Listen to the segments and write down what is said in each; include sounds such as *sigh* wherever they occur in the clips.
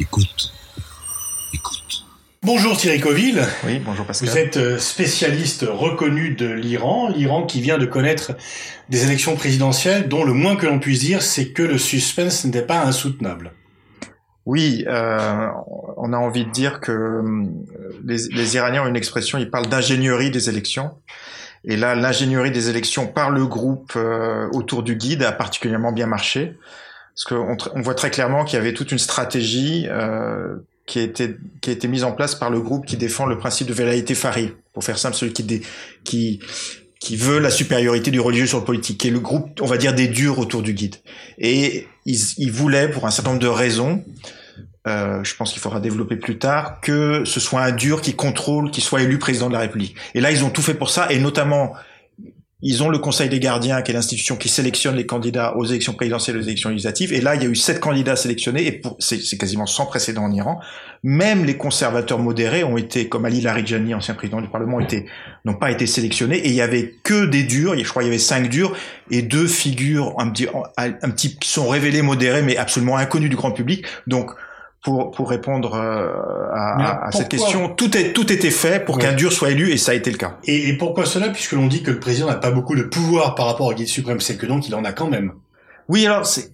Écoute. Écoute. Bonjour Thierry Coville. Oui, bonjour Pascal. Vous êtes euh, spécialiste reconnu de l'Iran, l'Iran qui vient de connaître des élections présidentielles dont le moins que l'on puisse dire, c'est que le suspense n'était pas insoutenable. Oui, euh, on a envie de dire que euh, les, les, Iraniens ont une expression, ils parlent d'ingénierie des élections. Et là, l'ingénierie des élections par le groupe euh, autour du guide a particulièrement bien marché. Parce qu'on on voit très clairement qu'il y avait toute une stratégie euh, qui, a été, qui mise en place par le groupe qui défend le principe de vérité Fari. Pour faire simple, celui qui, dé, qui, qui veut la supériorité du religieux sur le politique, qui est le groupe, on va dire, des durs autour du guide. Et ils, ils voulaient, pour un certain nombre de raisons, euh, je pense qu'il faudra développer plus tard, que ce soit un dur qui contrôle, qui soit élu président de la République. Et là, ils ont tout fait pour ça, et notamment, ils ont le Conseil des gardiens, qui est l'institution qui sélectionne les candidats aux élections présidentielles et aux élections législatives. Et là, il y a eu sept candidats sélectionnés, et c'est quasiment sans précédent en Iran. Même les conservateurs modérés ont été, comme Ali Larijani, ancien président du Parlement, n'ont pas été sélectionnés. Et il y avait que des durs. Je crois qu'il y avait cinq durs et deux figures un petit, un petit qui sont révélées modérées, mais absolument inconnues du grand public. Donc pour, pour répondre euh, à, à cette question. Tout, est, tout était fait pour qu'un dur soit élu et ça a été le cas. Et, et pourquoi cela? Puisque l'on dit que le président n'a pas beaucoup de pouvoir par rapport au guide suprême, c'est que donc il en a quand même. Oui, alors c'est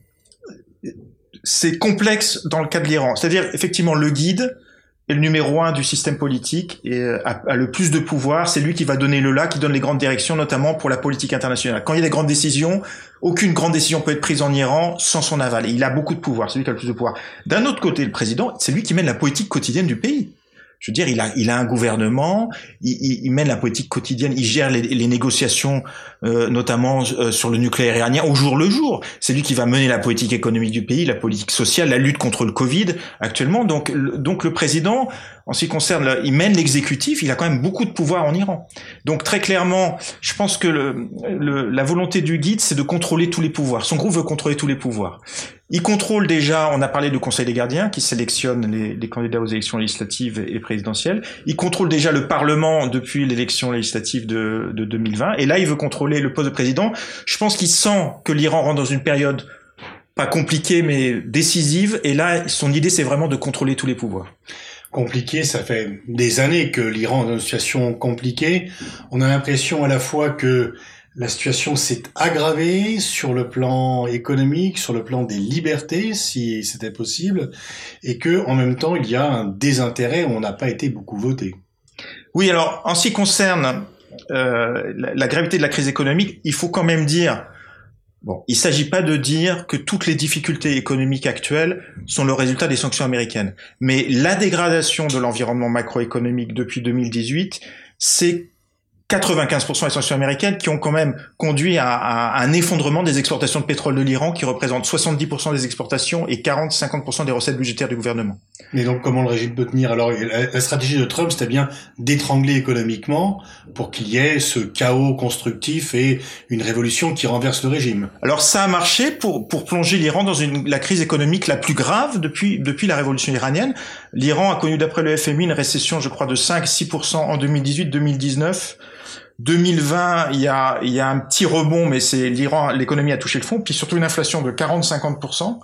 c'est complexe dans le cas de l'Iran. C'est-à-dire effectivement le guide le numéro un du système politique euh, a, a, le plus de pouvoir. C'est lui qui va donner le là, qui donne les grandes directions, notamment pour la politique internationale. Quand il y a des grandes décisions, aucune grande décision peut être prise en Iran sans son aval. Et il a beaucoup de pouvoir. C'est lui qui a le plus de pouvoir. D'un autre côté, le président, c'est lui qui mène la politique quotidienne du pays. Je veux dire, il a, il a un gouvernement, il, il, il mène la politique quotidienne, il gère les, les négociations, euh, notamment euh, sur le nucléaire iranien, au jour le jour. C'est lui qui va mener la politique économique du pays, la politique sociale, la lutte contre le Covid actuellement. Donc, donc le président, en ce qui concerne, il mène l'exécutif, il a quand même beaucoup de pouvoir en Iran. Donc très clairement, je pense que le, le, la volonté du guide, c'est de contrôler tous les pouvoirs. Son groupe veut contrôler tous les pouvoirs. Il contrôle déjà, on a parlé du Conseil des gardiens qui sélectionne les, les, candidats aux élections législatives et présidentielles. Il contrôle déjà le Parlement depuis l'élection législative de, de 2020. Et là, il veut contrôler le poste de président. Je pense qu'il sent que l'Iran rentre dans une période pas compliquée mais décisive. Et là, son idée, c'est vraiment de contrôler tous les pouvoirs compliqué. Ça fait des années que l'Iran est dans une situation compliquée. On a l'impression à la fois que la situation s'est aggravée sur le plan économique, sur le plan des libertés, si c'était possible, et que en même temps il y a un désintérêt. On n'a pas été beaucoup voté. Oui, alors en ce qui concerne euh, la, la, gravité de la crise économique, il faut quand même dire Bon, il ne s'agit pas de dire que toutes les difficultés économiques actuelles sont le résultat des sanctions américaines, mais la dégradation de l'environnement macroéconomique depuis 2018, c'est 95% des sanctions américaines qui ont quand même conduit à, à, un effondrement des exportations de pétrole de l'Iran qui représente 70% des exportations et 40-50% des recettes budgétaires du gouvernement. Mais donc comment le régime peut tenir? Alors la, stratégie de Trump c'était bien d'étrangler économiquement pour qu'il y ait ce chaos constructif et une révolution qui renverse le régime. Alors ça a marché pour, pour plonger l'Iran dans une, la crise économique la plus grave depuis, depuis la révolution iranienne. L'Iran a connu d'après le FMI une récession je crois de 5-6% en 2018-2019. 2020, il y a, il y a un petit rebond, mais c'est l'Iran, l'économie a touché le fond, puis surtout une inflation de 40-50%.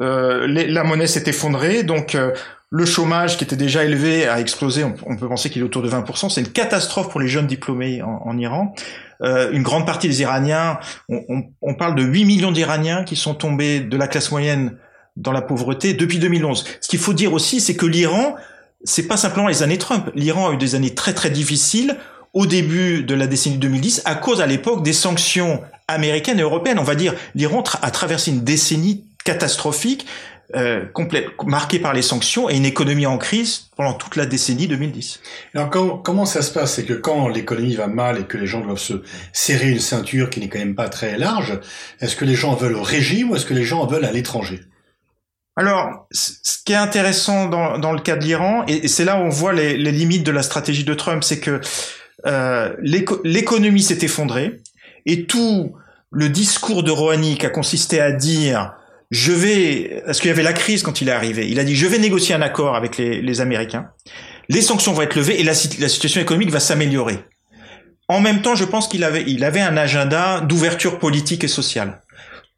Euh, la monnaie s'est effondrée, donc euh, le chômage qui était déjà élevé a explosé. On, peut penser qu'il est autour de 20%. C'est une catastrophe pour les jeunes diplômés en, en Iran. Euh, une grande partie des Iraniens, on, on, on parle de 8 millions d'Iraniens qui sont tombés de la classe moyenne dans la pauvreté depuis 2011. Ce qu'il faut dire aussi, c'est que l'Iran, c'est pas simplement les années Trump. L'Iran a eu des années très très difficiles au début de la décennie 2010 à cause à l'époque des sanctions américaines et européennes. On va dire l'Iran a traversé une décennie catastrophique euh, complète, marquée par les sanctions et une économie en crise pendant toute la décennie 2010. Alors quand, comment ça se passe? C'est que quand l'économie va mal et que les gens doivent se serrer une ceinture qui n'est quand même pas très large, est-ce que les gens veulent au régime ou est-ce que les gens veulent à l'étranger? Alors, ce qui est intéressant dans, dans le cas de l'Iran, et c'est là où on voit les, les, limites de la stratégie de Trump, c'est que euh, l'économie s'est effondrée et tout le discours de Rouhani qui a consisté à dire je vais, parce qu'il y avait la crise quand il est arrivé, il a dit je vais négocier un accord avec les, les Américains, les sanctions vont être levées et la, la situation économique va s'améliorer. En même temps, je pense qu'il avait, il avait un agenda d'ouverture politique et sociale.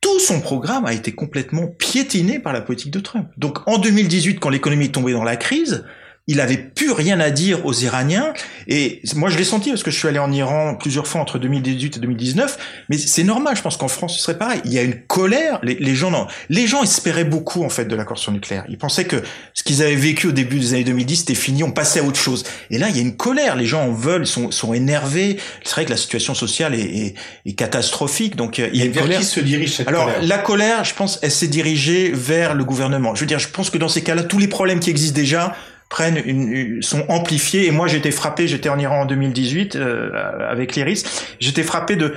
tout son programme a été complètement piétiné par la politique de Trump. Donc en 2018, quand l'économie est tombée dans la crise, il avait plus rien à dire aux Iraniens. Et moi, je l'ai senti parce que je suis allé en Iran plusieurs fois entre 2018 et 2019. Mais c'est normal. Je pense qu'en France, ce serait pareil. Il y a une colère. Les, gens, non. Les gens espéraient beaucoup, en fait, de l'accord sur le nucléaire. Ils pensaient que ce qu'ils avaient vécu au début des années 2010, c'était fini. On passait à autre chose. Et là, il y a une colère. Les gens en veulent, sont, sont énervés. C'est vrai que la situation sociale est, est, catastrophique. Donc, euh, il y a une vers colère. qui se dirige cette Alors, colère? la colère, je pense, elle s'est dirigée vers le gouvernement. Je veux dire, je pense que dans ces cas-là, tous les problèmes qui existent déjà, prennent une, sont amplifiés. Et moi, j'étais frappé, j'étais en Iran en 2018 euh, avec l'Iris, j'étais frappé de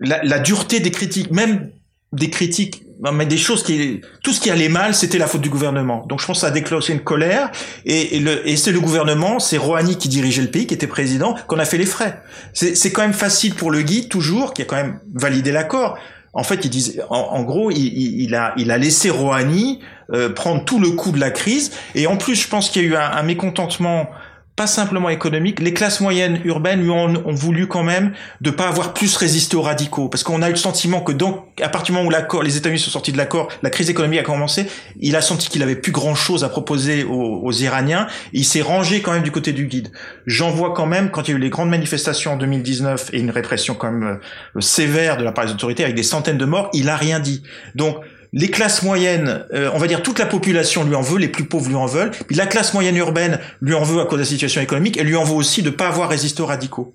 la, la, dureté des critiques, même des critiques, mais des choses qui, tout ce qui allait mal, c'était la faute du gouvernement. Donc je pense que ça a déclenché une colère, et, le, et c'est le gouvernement, c'est Rouhani qui dirigeait le pays, qui était président, qu'on a fait les frais. C'est quand même facile pour le guide, toujours, qui a quand même validé l'accord, en fait, ils disent, en, gros, il, a, il a laissé Rouhani euh, prendre tout le coup de la crise. Et en plus, je pense qu'il y a eu un mécontentement pas simplement économique, les classes moyennes urbaines lui ont, ont, voulu quand même de pas avoir plus résisté aux radicaux, parce qu'on a eu le sentiment que donc à partir du moment où l'accord, les États-Unis sont sortis de l'accord, la crise économique a commencé, il a senti qu'il avait plus grand chose à proposer aux, aux Iraniens, il s'est rangé quand même du côté du guide. J'en vois quand même quand il y a eu les grandes manifestations en 2019 et une répression quand même euh, sévère de la part des autorités avec des centaines de morts, il a rien dit. Donc les classes moyennes, euh, on va dire toute la population lui en veut, les plus pauvres lui en veulent, puis la classe moyenne urbaine lui en veut à cause de la situation économique, elle lui en veut aussi de pas avoir résisté aux radicaux.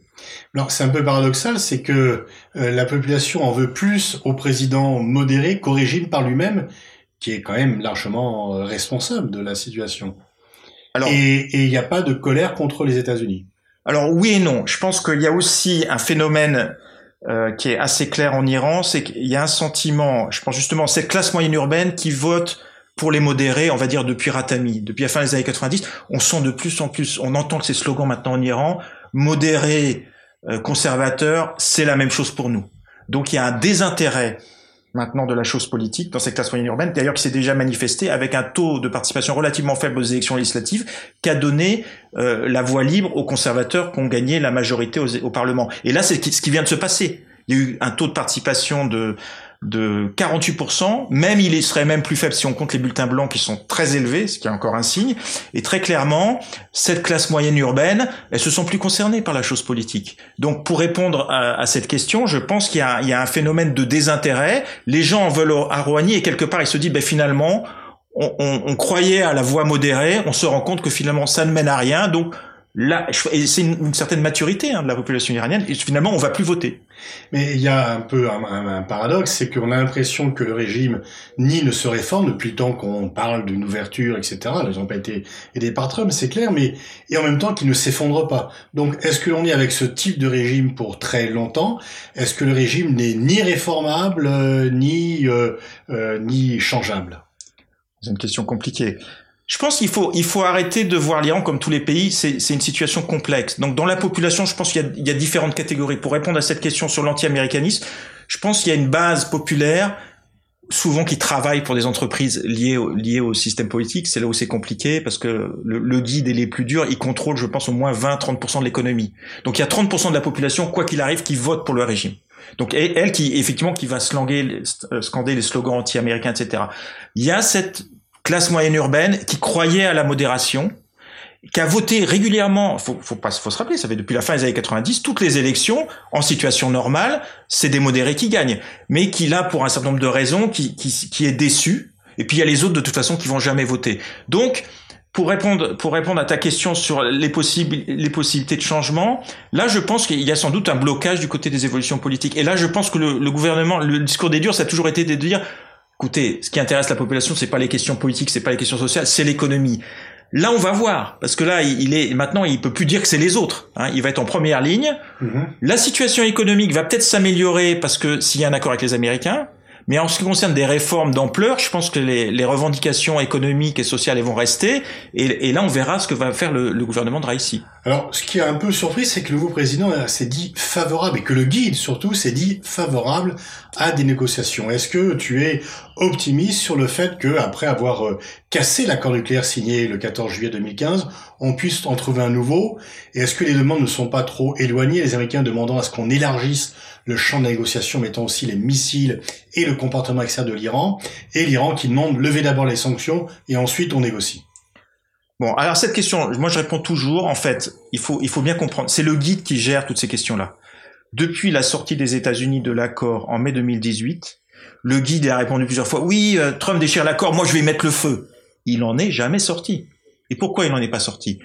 Alors c'est un peu paradoxal, c'est que euh, la population en veut plus au président modéré qu'au régime par lui-même, qui est quand même largement euh, responsable de la situation. Alors, et il n'y a pas de colère contre les États-Unis. Alors oui et non. Je pense qu'il y a aussi un phénomène euh, qui est assez clair en Iran, c'est qu'il y a un sentiment, je pense justement, cette classe moyenne urbaine qui vote pour les modérés, on va dire depuis Ratami, depuis la fin des années 90, on sent de plus en plus, on entend que ces slogans maintenant en Iran, modérés, euh, conservateurs, c'est la même chose pour nous. Donc il y a un désintérêt de la chose politique dans cette classe moyenne urbaine, d'ailleurs qui s'est déjà manifesté avec un taux de participation relativement faible aux élections législatives, qui a donné euh, la voie libre aux conservateurs qui ont gagné la majorité au Parlement. Et là, c'est ce qui vient de se passer. Il y a eu un taux de participation de de 48%, même il serait même plus faible si on compte les bulletins blancs qui sont très élevés, ce qui est encore un signe. Et très clairement, cette classe moyenne urbaine, elles se sont plus concernées par la chose politique. Donc pour répondre à, cette question, je pense qu'il y, a un phénomène de désintérêt. Les gens en veulent à Rouhani et quelque part ils se disent, ben finalement, on croyait à la voie modérée, on se rend compte que finalement ça ne mène à rien, donc là, c'est une, certaine maturité hein, de la population iranienne, et finalement, on va plus voter. Mais il y a un peu un, paradoxe, c'est qu'on a l'impression que le régime ni ne se réforme depuis le temps qu'on parle d'une ouverture, etc. Ils n'ont pas été aidés par Trump, c'est clair, mais et en même temps qu'il ne s'effondre pas. Donc, est-ce que l'on est avec ce type de régime pour très longtemps? Est-ce que le régime n'est ni réformable euh, ni euh, euh, ni changeable? C'est une question compliquée. Je pense qu'il faut, il faut arrêter de voir l'Iran comme tous les pays. C'est une situation complexe. Donc, dans la population, je pense qu'il y, y, a différentes catégories. Pour répondre à cette question sur l'anti-américanisme, je pense qu'il y a une base populaire, souvent qui travaille pour des entreprises liées au, liées au système politique. C'est là où c'est compliqué parce que le, le, guide est les plus durs. Il contrôle, je pense, au moins 20-30% de l'économie. Donc, il y a 30% de la population, quoi qu'il arrive, qui vote pour le régime. Donc elle qui effectivement qui va slanger, euh, scander les slogans anti-américains, etc. Il y a cette classe moyenne urbaine qui croyait à la modération, qui a voté régulièrement, faut, faut pas, faut se rappeler, ça fait depuis la fin des années 90, toutes les élections, en situation normale, c'est des modérés qui gagnent, mais qui là, pour un certain nombre de raisons, qui, qui, qui est déçu, et puis il y a les autres de toute façon qui vont jamais voter. Donc, pour répondre, pour répondre à ta question sur les, possibles, les possibilités de changement, là, je pense qu'il y a sans doute un blocage du côté des évolutions politiques. Et là, je pense que le, le gouvernement, le discours des durs, ça a toujours été de dire, écoutez, ce qui intéresse la population, c'est pas les questions politiques, c'est pas les questions sociales, c'est l'économie. Là, on va voir, parce que là, il est maintenant, il peut plus dire que c'est les autres. Hein. Il va être en première ligne. Mm-hmm. La situation économique va peut-être s'améliorer parce que s'il y a un accord avec les Américains. Mais en ce qui concerne des réformes d'ampleur, je pense que les, revendications économiques et sociales elles vont rester. Et, là, on verra ce que va faire le, le gouvernement de Raisi. Alors, ce qui a un peu surpris, c'est que le nouveau président s'est dit favorable, et que le guide surtout s'est dit favorable à des négociations. Est-ce que tu es optimiste sur le fait que, après avoir euh, cassé l'accord nucléaire signé le 14 juillet 2015, on puisse en trouver un nouveau? Et est-ce que les demandes ne sont pas trop éloignées, les Américains demandant à ce qu'on élargisse le champ de négociation, mettant aussi les missiles et le comportement extérieur de l'Iran, et l'Iran qui demande lever d'abord les sanctions et ensuite on négocie Bon, alors cette question, moi je réponds toujours, en fait, il faut, il faut bien comprendre, c'est le guide qui gère toutes ces questions-là. Depuis la sortie des États-Unis de l'accord en mai 2018, le guide a répondu plusieurs fois, oui, euh, Trump déchire l'accord, moi je vais mettre le feu. Il en est jamais sorti. Et pourquoi il n'en est pas sorti?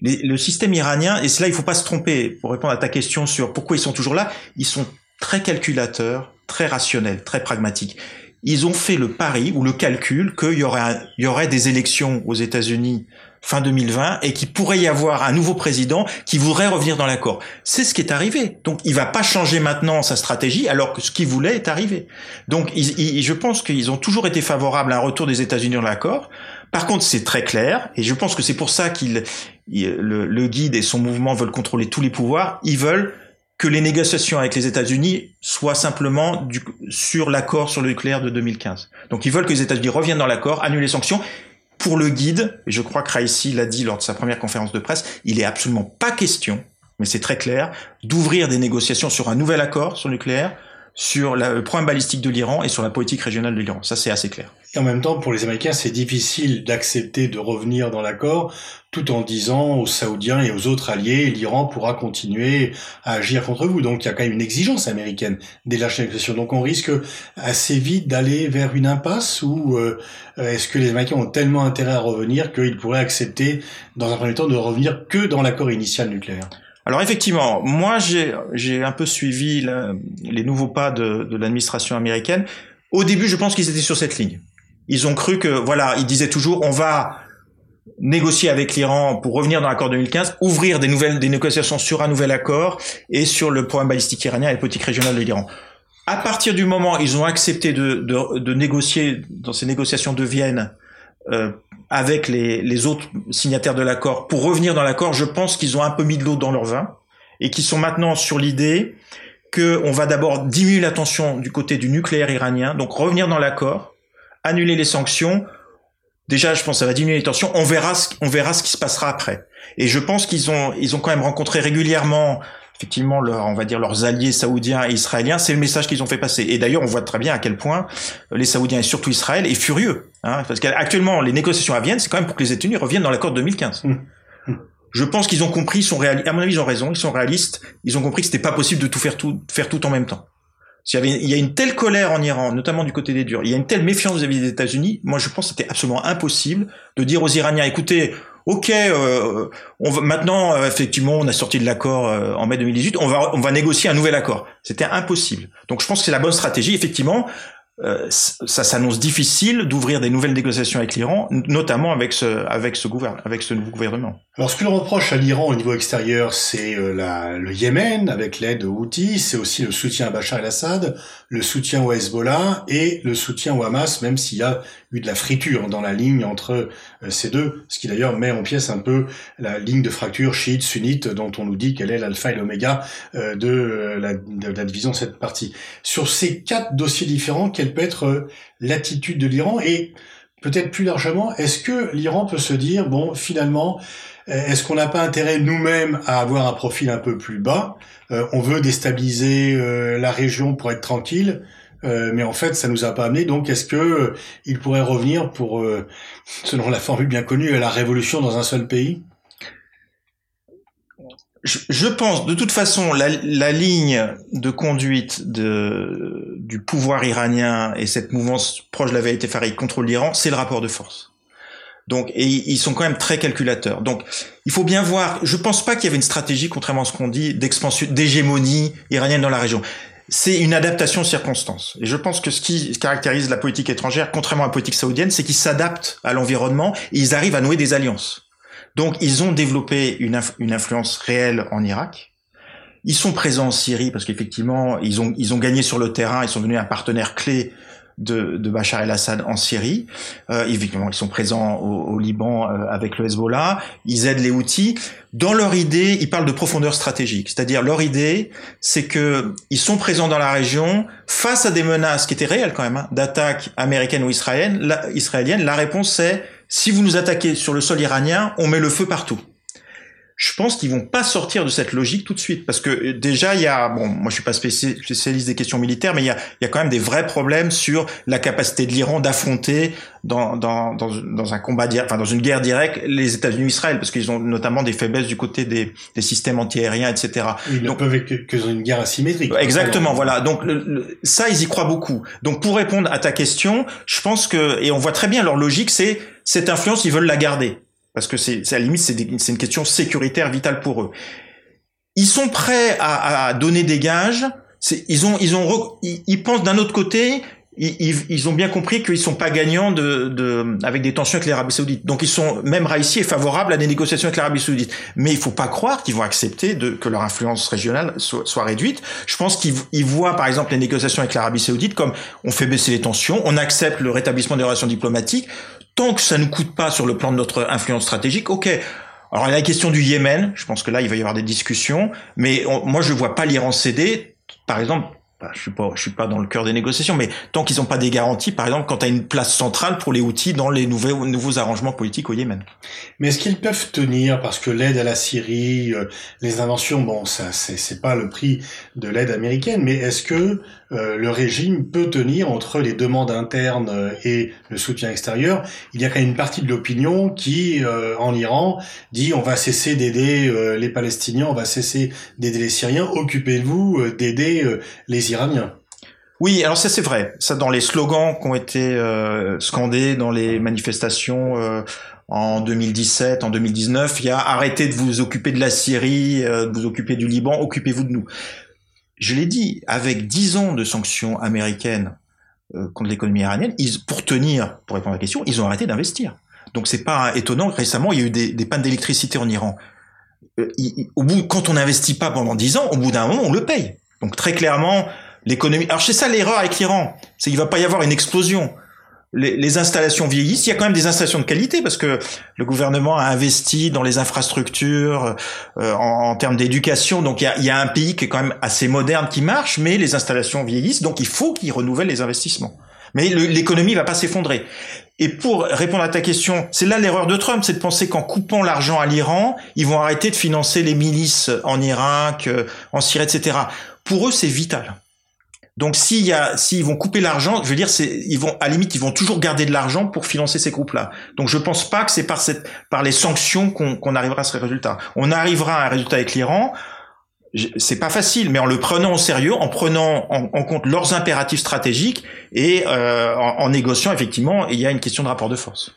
Le système iranien, et c'est là il faut pas se tromper, pour répondre à ta question sur pourquoi ils sont toujours là, ils sont très calculateurs, très rationnels, très pragmatiques. Ils ont fait le pari ou le calcul qu'il y aurait, il y aurait des élections aux États-Unis fin 2020 et qu'il pourrait y avoir un nouveau président qui voudrait revenir dans l'accord. C'est ce qui est arrivé. Donc il va pas changer maintenant sa stratégie alors que ce qu'il voulait est arrivé. Donc je pense qu'ils ont toujours été favorables à un retour des États-Unis dans l'accord. Par contre, c'est très clair et je pense que c'est pour ça qu'il le guide et son mouvement veulent contrôler tous les pouvoirs. Ils veulent que les négociations avec les États-Unis soient simplement sur l'accord sur le nucléaire de 2015. Donc ils veulent que les États-Unis reviennent dans l'accord, annulent les sanctions pour le guide, et je crois que Raisi l'a dit lors de sa première conférence de presse, il est absolument pas question, mais c'est très clair, d'ouvrir des négociations sur un nouvel accord sur le nucléaire, sur le point balistique de l'Iran et sur la politique régionale de l'Iran. Ça, c'est assez clair. Et en même temps, pour les Américains, c'est difficile d'accepter de revenir dans l'accord tout en disant aux Saoudiens et aux autres alliés, l'Iran pourra continuer à agir contre vous. Donc il y a quand même une exigence américaine des lâches négociations. Donc on risque assez vite d'aller vers une impasse ou euh, est-ce que les Américains ont tellement intérêt à revenir qu'ils pourraient accepter dans un premier temps de revenir que dans l'accord initial nucléaire? Alors effectivement, moi j'ai un peu suivi les nouveaux pas de, de l'administration américaine. Au début, je pense qu'ils étaient sur cette ligne. Ils ont cru que, voilà, ils disaient toujours, on va négocier avec l'Iran pour revenir dans l'accord 2015, ouvrir des nouvelles des négociations sur un nouvel accord et sur le programme balistique iranien et la politique régionale de l'Iran. À partir du moment où ils ont accepté de, de, de, négocier dans ces négociations de Vienne euh, avec les, les, autres signataires de l'accord pour revenir dans l'accord, je pense qu'ils ont un peu mis de l'eau dans leur vin et qu'ils sont maintenant sur l'idée qu'on va d'abord diminuer la tension du côté du nucléaire iranien, donc revenir dans l'accord, annuler les sanctions. Déjà, je pense que ça va diminuer les tensions. On verra ce, on verra ce qui se passera après. Et je pense qu'ils ont, ils ont quand même rencontré régulièrement, effectivement, leur, on va dire leurs alliés saoudiens et israéliens. C'est le message qu'ils ont fait passer. Et d'ailleurs, on voit très bien à quel point les Saoudiens et surtout Israël est furieux, hein, parce qu'actuellement, les négociations à Vienne, c'est quand même pour que les États-Unis reviennent dans l'accord de 2015. Mmh. Mmh. Je pense qu'ils ont compris, ils sont réalistes. À mon avis, ils ont raison. Ils sont réalistes. Ils ont compris que c'était pas possible de tout faire tout, faire tout en même temps. S'il y, avait, il y a une telle colère en Iran, notamment du côté des durs, il y a une telle méfiance vis-à-vis des États-Unis, moi je pense que c'était absolument impossible de dire aux Iraniens, écoutez, ok, euh, on va, maintenant euh, effectivement on a sorti de l'accord euh, en mai 2018, on va on va négocier un nouvel accord. C'était impossible. Donc je pense que c'est la bonne stratégie. Effectivement, euh, ça s'annonce difficile d'ouvrir des nouvelles négociations avec l'Iran, notamment avec ce, avec ce gouvernement, avec ce nouveau gouvernement. Alors, ce que l'on reproche à l'Iran au niveau extérieur, c'est euh, le Yémen avec l'aide aux Houthis, c'est aussi le soutien à Bachar el-Assad, le soutien au Hezbollah et le soutien au Hamas, même s'il y a eu de la friture dans la ligne entre ces deux, ce qui d'ailleurs met en pièce un peu la ligne de fracture chiite-sunnite dont on nous dit qu'elle est l'alpha et l'oméga de, la, de la division de cette partie. Sur ces quatre dossiers différents, quelle peut être euh, l'attitude de l'Iran et peut-être plus largement, est-ce que l'Iran peut se dire, bon, finalement, euh, est-ce qu'on n'a pas intérêt nous-mêmes à avoir un profil un peu plus bas euh, On veut déstabiliser la région pour être tranquille, mais en fait, ça nous a pas amené. Donc, est-ce que il pourrait revenir pour, *laughs* selon la formule bien connue, à la révolution dans un seul pays? Je, pense, de toute façon, la, la, ligne de conduite de, du pouvoir iranien et cette mouvance proche de la vérité farouche contre l'Iran, c'est le rapport de force. Donc, et ils sont quand même très calculateurs. Donc, il faut bien voir. Je pense pas qu'il y avait une stratégie, contrairement à ce qu'on dit, d'expansion, d'hégémonie iranienne dans la région. C'est une adaptation aux circonstances. Et je pense que ce qui caractérise la politique étrangère, contrairement à la politique saoudienne, c'est qu'ils s'adaptent à l'environnement et ils arrivent à nouer des alliances. Donc ils ont développé une, une influence réelle en Irak. Ils sont présents en Syrie parce qu'effectivement ils ont ils ont gagné sur le terrain, ils sont devenus un partenaire clé de, de Bachar el-Assad en Syrie. Euh, évidemment, ils sont présents au, au Liban euh, avec le Hezbollah. Ils aident les outils. Dans leur idée, ils parlent de profondeur stratégique. C'est-à-dire, leur idée, c'est que ils sont présents dans la région face à des menaces qui étaient réelles quand même, hein, d'attaques américaines ou israéliennes. La. La réponse, c'est si vous nous attaquez sur le sol iranien, on met le feu partout je pense qu'ils vont pas sortir de cette logique tout de suite. Parce que euh, déjà il y a bon moi je suis pas spécialiste des questions militaires mais il y a, il y a quand même des vrais problèmes sur la capacité de l'Iran d'affronter dans, dans, dans, dans, un combat enfin dans une guerre directe les États-Unis Israël. Parce qu'ils ont notamment des faiblesses du côté des, des systèmes antiaériens etc. Ils ne peuvent que, que une guerre asymétrique. Exactement voilà. Donc ça ils y croient beaucoup. Donc pour répondre à ta question je pense que et on voit très bien leur logique c'est cette influence ils veulent la garder parce que c'est à la limite c'est une question sécuritaire vitale pour eux. Ils sont prêts à, à donner des gages. Ils ont ils ont ils, pensent d'un autre côté. Ils, ils, ont bien compris qu'ils sont pas gagnants de, de, avec des tensions avec l'Arabie Saoudite. Donc ils sont même Raïssi est favorable à des négociations avec l'Arabie Saoudite. Mais il faut pas croire qu'ils vont accepter de, que leur influence régionale soit, soit réduite. Je pense qu'ils voient par exemple les négociations avec l'Arabie Saoudite comme on fait baisser les tensions, on accepte le rétablissement des relations diplomatiques tant que ça ne coûte pas sur le plan de notre influence stratégique, ok. Alors la question du Yémen, je pense que là il va y avoir des discussions, mais moi je vois pas l'Iran céder. Par exemple, bah, je suis pas, je suis pas dans le cœur des négociations, mais tant qu'ils n'ont pas des garanties, par exemple, quand à une place centrale pour les outils dans les nouveaux, nouveaux arrangements politiques au Yémen. Mais est-ce qu'ils peuvent tenir parce que l'aide à la Syrie, euh, les inventions, bon, ça, c'est pas le prix de l'aide américaine, mais est-ce que euh, le régime peut tenir entre les demandes internes euh, et le soutien extérieur Il y a quand même une partie de l'opinion qui, en Iran, dit on va cesser d'aider les Palestiniens, on va cesser d'aider les Syriens, occupez-vous d'aider les Iraniens. Oui, alors ça c'est vrai. Ça dans les slogans qui ont été euh, scandés dans les manifestations euh, en 2017, en 2019, il y a arrêtez de vous occuper de la Syrie, euh, de vous occuper du Liban, occupez-vous de nous. Je l'ai dit, avec dix ans de sanctions américaines contre l'économie iranienne, ils, pour tenir, pour répondre à la question, ils ont arrêté d'investir. Donc c'est pas étonnant. Récemment, il y a eu des, des pannes d'électricité en Iran. au bout, quand on n'investit pas pendant dix ans, au bout d'un moment, on le paye. Donc très clairement, l'économie. Alors c'est ça l'erreur avec l'Iran, c'est qu'il va pas y avoir une explosion. Les, les, installations vieillissent. Il y a quand même des installations de qualité parce que le gouvernement a investi dans les infrastructures euh, en, en, termes d'éducation. Donc il y, a, il y, a, un pays qui est quand même assez moderne qui marche, mais les installations vieillissent. Donc il faut qu'ils renouvellent les investissements. Mais l'économie va pas s'effondrer. Et pour répondre à ta question, c'est là l'erreur de Trump, c'est de penser qu'en coupant l'argent à l'Iran, ils vont arrêter de financer les milices en Irak, euh, en Syrie, etc. Pour eux, c'est vital. Donc s'il y a, s'ils vont couper l'argent, je veux dire, ils vont, à la limite, ils vont toujours garder de l'argent pour financer ces groupes-là. Donc je pense pas que c'est par par les sanctions qu'on arrivera à ce résultat. On arrivera à un résultat avec l'Iran c'est pas facile, mais en le prenant au sérieux, en prenant en, compte leurs impératifs stratégiques et euh, en, négociant effectivement, il y a une question de rapport de force.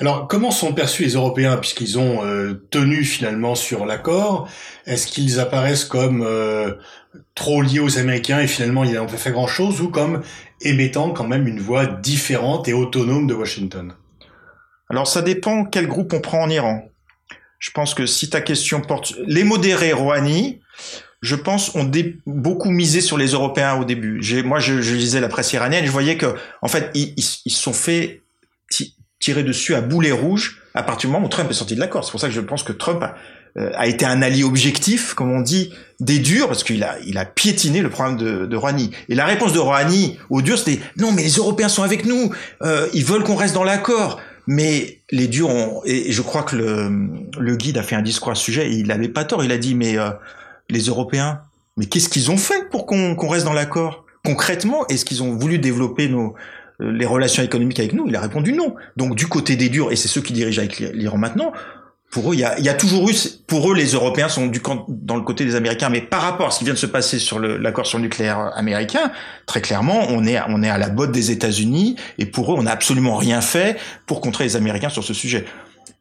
Alors, comment sont perçus les Européens puisqu'ils ont euh, tenu finalement sur l'accord? Est-ce qu'ils apparaissent comme euh, trop liés aux Américains et finalement ils n'ont pas fait grand-chose ou comme émettant quand même une voix différente et autonome de Washington? Alors, ça dépend quel groupe on prend en Iran. Je pense que si ta question porte les modérés Rouhani, je pense, ont beaucoup misé sur les Européens au début. Moi, je, lisais la presse iranienne, je voyais que, en fait, ils se sont fait tirer dessus à boulet rouge à partir du moment où Trump est sorti de l'accord. C'est pour ça que je pense que Trump euh, a, été un allié objectif, comme on dit, des durs, parce qu'il a, il a piétiné le problème de, de Rouhani. Et la réponse de Rouhani au dur, c'était non, mais les Européens sont avec nous, euh, ils veulent qu'on reste dans l'accord. Mais les durs ont, et je crois que le, le guide a fait un discours à ce sujet, et il n'avait pas tort, il a dit, mais euh, les Européens, mais qu'est-ce qu'ils ont fait pour qu'on reste dans l'accord? Concrètement, est-ce qu'ils ont voulu développer nos, euh, les relations économiques avec nous? Il a répondu non. Donc du côté des durs, et c'est ceux qui dirigent avec l'Iran maintenant, pour eux, il y a, y a, toujours eu, pour eux, les Européens sont du camp, dans le côté des Américains, mais par rapport à ce qui vient de se passer sur l'accord sur le nucléaire américain, très clairement, on est, on est à la botte des États-Unis, et pour eux, on n'a absolument rien fait pour contrer les Américains sur ce sujet.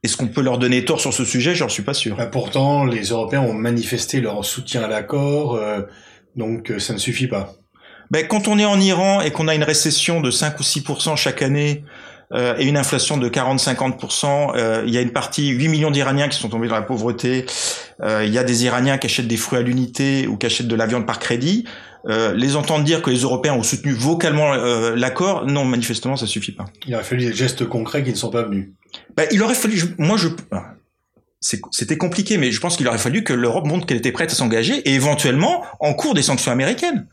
Est-ce qu'on peut leur donner tort sur ce sujet? J'en suis pas sûr. Bah, pourtant, les Européens ont manifesté leur soutien à l'accord, euh, donc euh, ça ne suffit pas. Ben, quand on est en Iran et qu'on a une récession de 5 ou 6% chaque année, euh, et une inflation de 40-50%. Euh, il y a une partie, 8 millions d'Iraniens qui sont tombés dans la pauvreté. euh, il y a des Iraniens qui achètent des fruits à l'unité ou qui achètent de la viande par crédit. Euh, les entendre dire que les Européens ont soutenu vocalement euh, l'accord, non, manifestement, ça suffit pas. Il aurait fallu des gestes concrets qui ne sont pas venus. Ben, il aurait fallu, moi, je, c'était compliqué, mais je pense qu'il aurait fallu que l'Europe montre qu'elle était prête à s'engager et éventuellement en cours des sanctions américaines.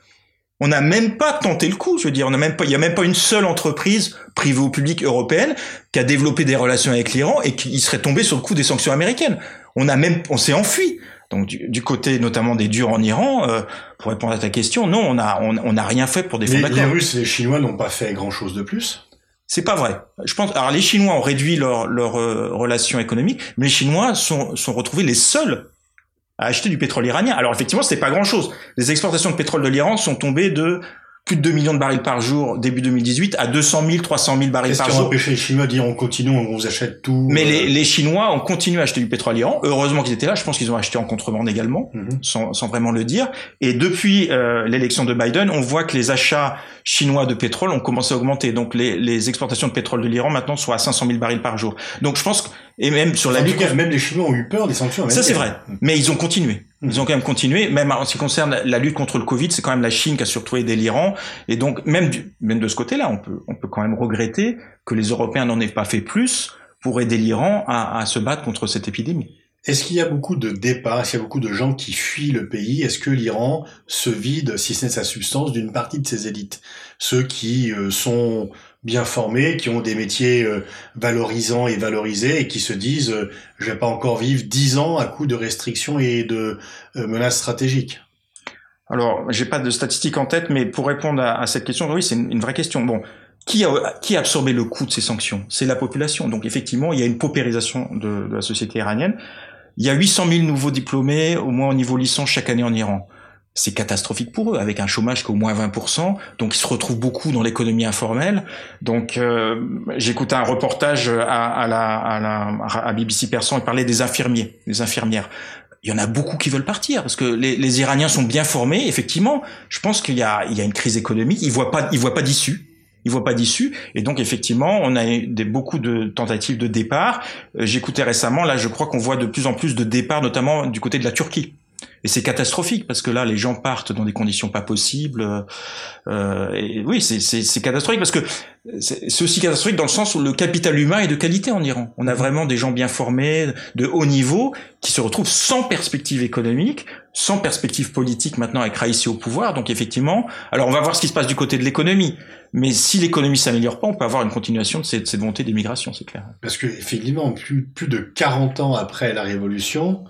On n'a même pas tenté le coup, je veux dire, on n'a même pas, il y a même pas une seule entreprise privée ou publique européenne qui a développé des relations avec l'Iran et qui serait tombée sur le coup des sanctions américaines. On a même, on s'est enfui. Donc du, côté notamment des durs en Iran, euh, pour répondre à ta question, non, on a on, a rien fait pour défendre l'accord. Les Russes et les Chinois n'ont pas fait grand chose de plus? C'est pas vrai. Je pense. Alors les Chinois ont réduit leurs leur, euh, relations économiques, mais les Chinois sont sont retrouvés les seuls à acheter du pétrole iranien. Alors effectivement, c'était pas grand chose. Les exportations de pétrole de l'Iran sont tombées de plus de 2 millions de barils par jour début 2018 à 200 000, 300 000 barils par jour. Qu'est-ce qui a empêché les Chinois de dire on continue, on vous achète tout Mais les, euh les, Chinois ont continué à acheter du pétrole iran. Heureusement qu'ils étaient là. Je pense qu'ils ont acheté en contrebande également, mhm. sans, sans, vraiment le dire. Et depuis euh, l'élection de Biden, on voit que les achats chinois de pétrole ont commencé à augmenter. Donc les, les exportations de pétrole de l'Iran maintenant sont à 500 000 barils par jour. Donc je pense que, et même sur la lutte... Même les Chinois ont eu peur des sanctions. Ça c'est vrai. Mais ils ont continué. Ils ont quand même continué, même en ce qui concerne la lutte contre le Covid, c'est quand même la Chine qui a surtout aidé l'Iran. Et donc, même, du, même de ce côté-là, on peut, on peut quand même regretter que les Européens n'en aient pas fait plus pour aider l'Iran à, à se battre contre cette épidémie. Est-ce qu'il y a beaucoup de départs, est-ce qu'il y a beaucoup de gens qui fuient le pays? Est-ce que l'Iran se vide, si ce n'est sa substance, d'une partie de ses élites? Ceux qui euh, sont bien formés, qui ont des métiers euh, valorisants et valorisés et qui se disent euh, je vais pas encore vivre dix ans à coup de restrictions et de euh, menaces stratégiques. Alors, j'ai pas de statistiques en tête, mais pour répondre à, cette question, oui, c'est une, vraie question. Bon, qui a, qui a absorbé le coût de ces sanctions? C'est la population. Donc, effectivement, il y a une paupérisation de, de la société iranienne. Il y a 800 000 nouveaux diplômés, au moins au niveau licence, chaque année en Iran c'est catastrophique pour eux, avec un chômage qui est au moins 20%, donc ils se retrouvent beaucoup dans l'économie informelle. Donc euh, j'écoutais un reportage à, la, à, la, à BBC Persan, il parlait des infirmiers, des infirmières. Il y en a beaucoup qui veulent partir parce que les, les Iraniens sont bien formés. Effectivement, je pense qu'il y a, il y a une crise économique. Ils voient pas, ils voient pas d'issue. Ils voient pas d'issue. Et donc effectivement, on a des, beaucoup de tentatives de départ. Euh, j'écoutais récemment, là, je crois qu'on voit de plus en plus de départs, notamment du côté de la Turquie. Et c'est catastrophique parce que là, les gens partent dans des conditions pas possibles. Euh, et oui, c'est catastrophique parce que c'est aussi catastrophique dans le sens où le capital humain est de qualité en Iran. On a vraiment des gens bien formés, de haut niveau, qui se retrouvent sans perspective économique, sans perspective politique maintenant avec Raïssi au pouvoir. Donc effectivement, alors on va voir ce qui se passe du côté de l'économie. Mais si l'économie s'améliore pas, on peut avoir une continuation de cette, cette volonté d'émigration, c'est clair. Parce que effectivement, plus, plus de 40 ans après la révolution,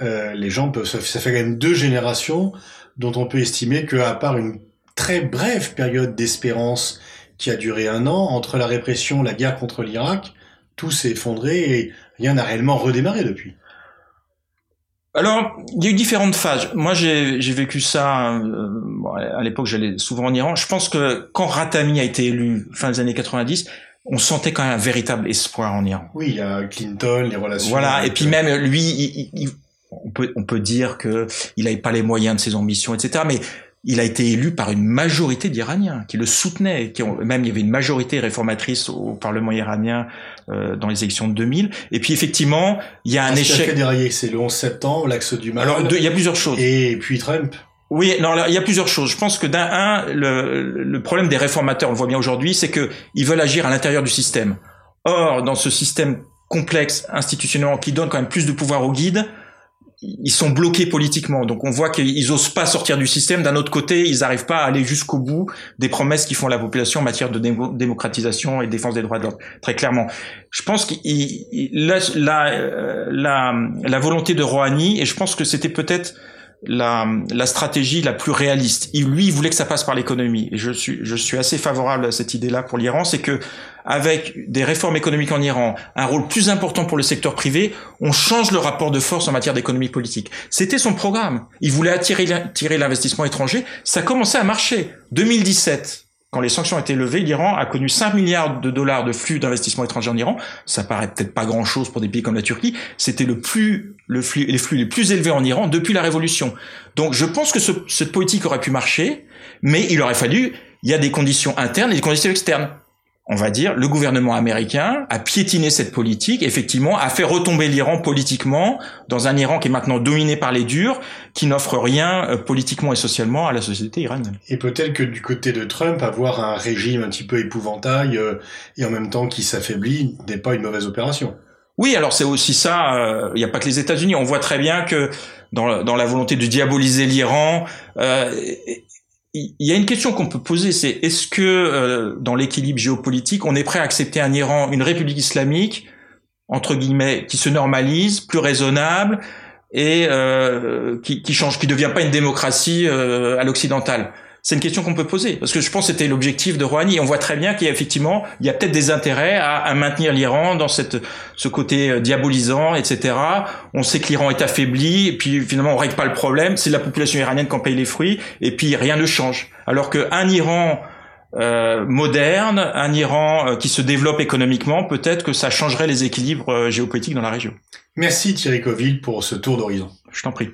euh, les gens peuvent, ça fait quand même deux générations dont on peut estimer qu'à part une très brève période d'espérance qui a duré un an entre la répression, la guerre contre l'Irak, tout s'est effondré et rien n'a réellement redémarré depuis. Alors, il y a eu différentes phases. Moi, j'ai vécu ça. Euh, à l'époque, j'allais souvent en Iran. Je pense que quand Ratami a été élu fin des années 90, on sentait quand même un véritable espoir en Iran. Oui, il y a Clinton, les relations. Voilà, et puis même lui, il, il, on peut, on peut dire que il n'avait pas les moyens de ses ambitions, etc. Mais il a été élu par une majorité d'Iraniens qui le soutenaient, qui ont, même il y avait une majorité réformatrice au Parlement iranien euh, dans les élections de 2000. Et puis effectivement, il y a un échec. Ce c'est le 11 septembre, l'axe du mal. Alors il y a plusieurs choses. Et puis Trump. Oui, non, il y a plusieurs choses. Je pense que d'un un, le, le problème des réformateurs, on le voit bien aujourd'hui, c'est que ils veulent agir à l'intérieur du système. Or, dans ce système complexe institutionnellement qui donne quand même plus de pouvoir aux guides, ils sont bloqués politiquement. Donc on voit qu'ils osent pas sortir du système. D'un autre côté, ils n'arrivent pas à aller jusqu'au bout des promesses qu'ils font à la population en matière de démocratisation et de défense des droits de l'homme. Très clairement. Je pense que la, la, la, la, volonté de Rouhani, et je pense que c'était peut-être la, la, stratégie la plus réaliste. Il, lui, il voulait que ça passe par l'économie. Et je suis, je suis assez favorable à cette idée-là pour l'Iran, c'est que avec des réformes économiques en Iran, un rôle plus important pour le secteur privé, on change le rapport de force en matière d'économie politique. C'était son programme. Il voulait attirer, attirer l'investissement étranger. Ça commençait à marcher. 2017, quand les sanctions ont été levées, l'Iran a connu 5 milliards de dollars de flux d'investissement étranger en Iran. Ça paraît peut-être pas grand-chose pour des pays comme la Turquie. C'était le plus, le flux, les flux les plus élevés en Iran depuis la révolution. Donc je pense que ce, cette politique aurait pu marcher, mais il aurait fallu, il y a des conditions internes et des conditions externes. On va dire, le gouvernement américain a piétiné cette politique, effectivement, a fait retomber l'Iran politiquement dans un Iran qui est maintenant dominé par les durs, qui n'offre rien euh, politiquement et socialement à la société iranienne. Et peut-être que du côté de Trump, avoir un régime un petit peu épouvantail euh, et en même temps qui s'affaiblit n'est pas une mauvaise opération. Oui, alors c'est aussi ça. Euh, il n'y a pas que les États-Unis. On voit très bien que dans dans la volonté de diaboliser l'Iran, il y a une question qu'on peut poser, c'est est-ce que euh, dans l'équilibre géopolitique, on est prêt à accepter un Iran, une république islamique, entre guillemets, qui se normalise, plus raisonnable et euh, qui, qui change, qui devient pas une démocratie euh, à l'occidentale? C'est une question qu'on peut poser parce que je pense que c'était l'objectif de Rouhani. On voit très bien qu'il y a effectivement, il y a peut-être des intérêts à, à maintenir l'Iran dans cette ce côté euh, diabolisant, etc. On sait que l'Iran est affaibli et puis finalement on règle pas le problème. C'est la population iranienne qui en paye les fruits et puis rien ne change. Alors qu'un Iran euh, moderne, un Iran euh, qui se développe économiquement, peut-être que ça changerait les équilibres géopolitiques dans la région. Merci Thierry Coville pour ce tour d'horizon. Je t'en prie.